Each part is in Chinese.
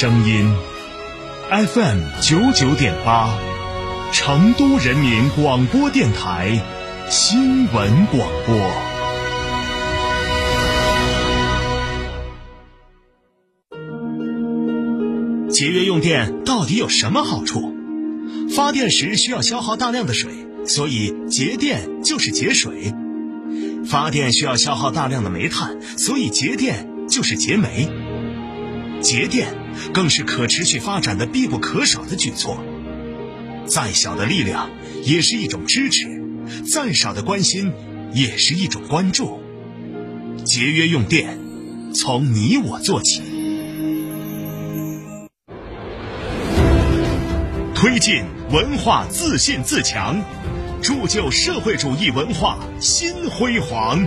声音，FM 九九点八，成都人民广播电台新闻广播。节约用电到底有什么好处？发电时需要消耗大量的水，所以节电就是节水；发电需要消耗大量的煤炭，所以节电就是节煤。节电更是可持续发展的必不可少的举措。再小的力量也是一种支持，再少的关心也是一种关注。节约用电，从你我做起。推进文化自信自强，铸就社会主义文化新辉煌。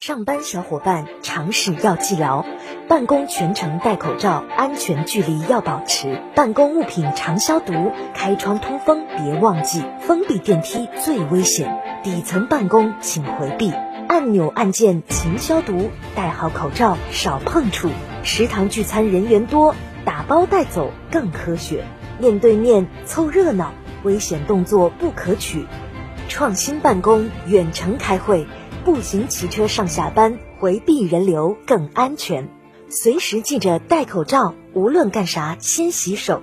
上班小伙伴常识要记牢，办公全程戴口罩，安全距离要保持，办公物品常消毒，开窗通风别忘记，封闭电梯最危险，底层办公请回避，按钮按键勤消毒，戴好口罩少碰触，食堂聚餐人员多，打包带走更科学，面对面凑热闹，危险动作不可取，创新办公，远程开会。步行、骑车上下班，回避人流更安全。随时记着戴口罩，无论干啥先洗手，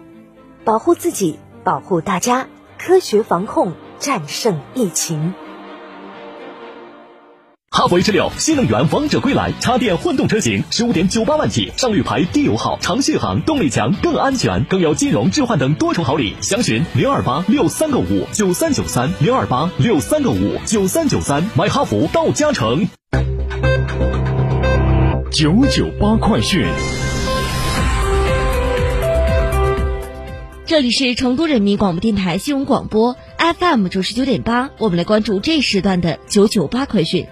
保护自己，保护大家，科学防控，战胜疫情。哈弗 H 六新能源王者归来，插电混动车型十五点九八万起，上绿牌，低油耗，长续航，动力强，更安全，更有金融置换等多重好礼。详询零二八六三个五九三九三零二八六三个五九三九三，买哈弗到嘉诚。九九八快讯。这里是成都人民广播电台新闻广播 FM 九十九点八，我们来关注这时段的九九八快讯。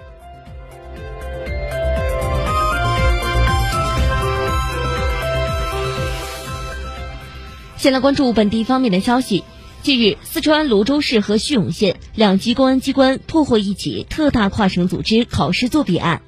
先来关注本地方面的消息。近日，四川泸州市和叙永县两级公安机关破获一起特大跨省组织考试作弊案。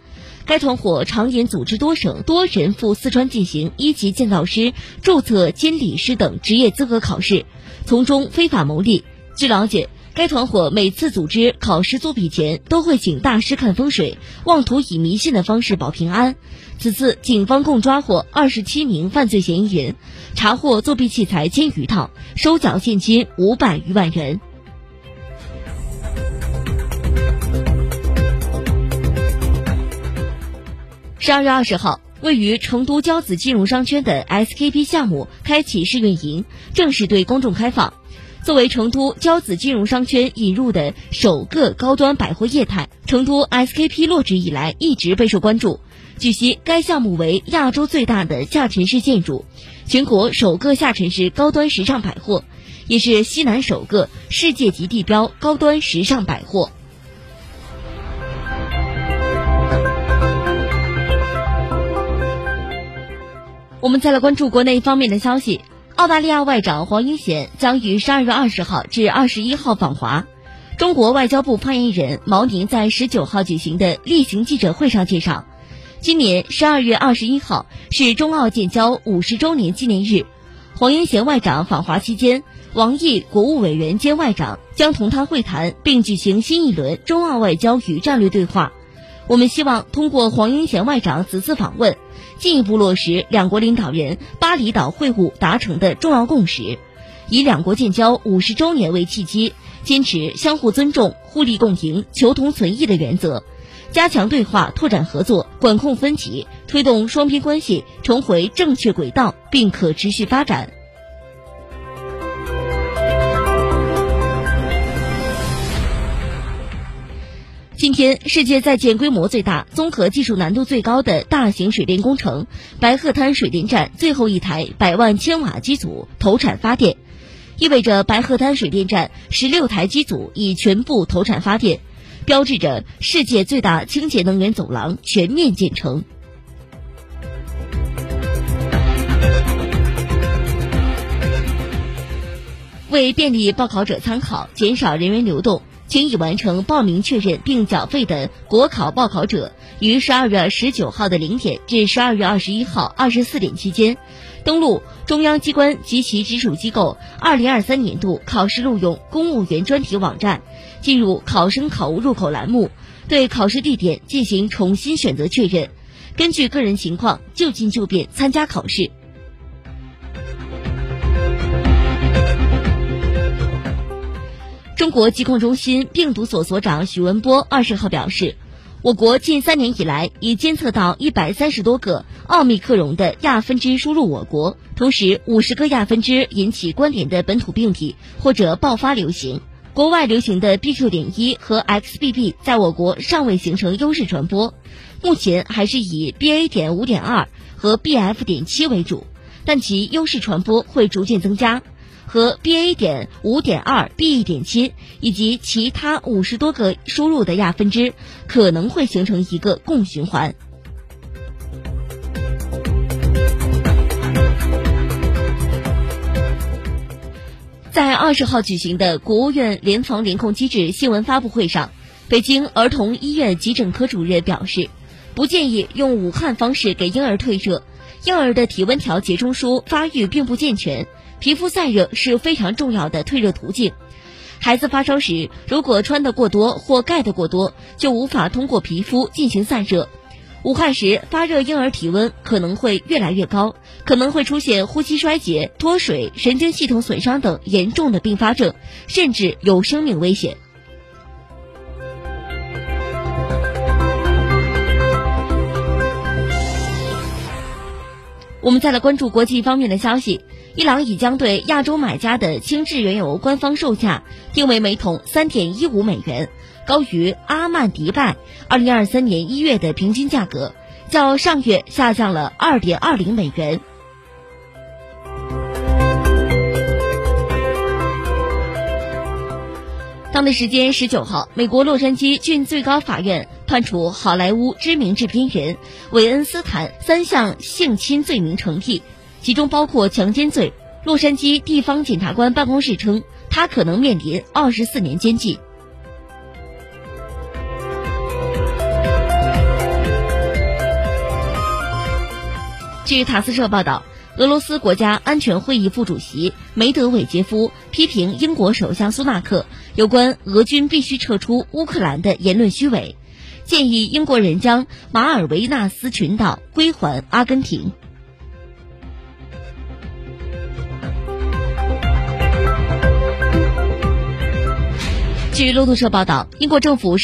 该团伙常年组织多省多人赴四川进行一级建造师、注册监理师等职业资格考试，从中非法牟利。据了解，该团伙每次组织考试作弊前，都会请大师看风水，妄图以迷信的方式保平安。此次警方共抓获二十七名犯罪嫌疑人，查获作弊器材千余套，收缴现金五百余万元。十二月二十号，位于成都骄子金融商圈的 SKP 项目开启试运营，正式对公众开放。作为成都交子金融商圈引入的首个高端百货业态，成都 SKP 落址以来一直备受关注。据悉，该项目为亚洲最大的下沉式建筑，全国首个下沉式高端时尚百货，也是西南首个世界级地标高端时尚百货。我们再来关注国内方面的消息。澳大利亚外长黄英贤将于十二月二十号至二十一号访华。中国外交部发言人毛宁在十九号举行的例行记者会上介绍，今年十二月二十一号是中澳建交五十周年纪念日。黄英贤外长访华期间，王毅国务委员兼外长将同他会谈，并举行新一轮中澳外交与战略对话。我们希望通过黄英贤外长此次访问，进一步落实两国领导人巴厘岛会晤达成的重要共识，以两国建交五十周年为契机，坚持相互尊重、互利共赢、求同存异的原则，加强对话、拓展合作、管控分歧，推动双边关系重回正确轨道并可持续发展。今天，世界在建规模最大、综合技术难度最高的大型水电工程——白鹤滩水电站最后一台百万千瓦机组投产发电，意味着白鹤滩水电站十六台机组已全部投产发电，标志着世界最大清洁能源走廊全面建成。为便利报考者参考，减少人员流动。请已完成报名确认并缴费的国考报考者，于十二月十九号的零点至十二月二十一号二十四点期间，登录中央机关及其直属机构二零二三年度考试录用公务员专题网站，进入考生考务入口栏目，对考试地点进行重新选择确认，根据个人情况就近就便参加考试。中国疾控中心病毒所所长许文波二十号表示，我国近三年以来已监测到一百三十多个奥密克戎的亚分支输入我国，同时五十个亚分支引起关联的本土病例或者爆发流行。国外流行的 BQ. 点一和 XBB 在我国尚未形成优势传播，目前还是以 BA. 点五点二和 BF. 点七为主，但其优势传播会逐渐增加。和 BA. 点五点二、B 点七以及其他五十多个输入的亚分支可能会形成一个共循环。在二十号举行的国务院联防联控机制新闻发布会上，北京儿童医院急诊科主任表示，不建议用武汉方式给婴儿退热，婴儿的体温调节中枢发育并不健全。皮肤散热是非常重要的退热途径。孩子发烧时，如果穿的过多或盖的过多，就无法通过皮肤进行散热。武汉时发热婴儿体温可能会越来越高，可能会出现呼吸衰竭、脱水、神经系统损伤等严重的并发症，甚至有生命危险。我们再来关注国际方面的消息。伊朗已将对亚洲买家的轻质原油官方售价定为每桶三点一五美元，高于阿曼迪拜二零二三年一月的平均价格，较上月下降了二点二零美元。当地时间十九号，美国洛杉矶郡最高法院判处好莱坞知名制片人韦恩斯坦三项性侵罪名成立。其中包括强奸罪。洛杉矶地方检察官办公室称，他可能面临二十四年监禁。据塔斯社报道，俄罗斯国家安全会议副主席梅德韦杰夫批评英国首相苏纳克有关俄军必须撤出乌克兰的言论虚伪，建议英国人将马尔维纳斯群岛归还阿根廷。据路透社报道，英国政府是。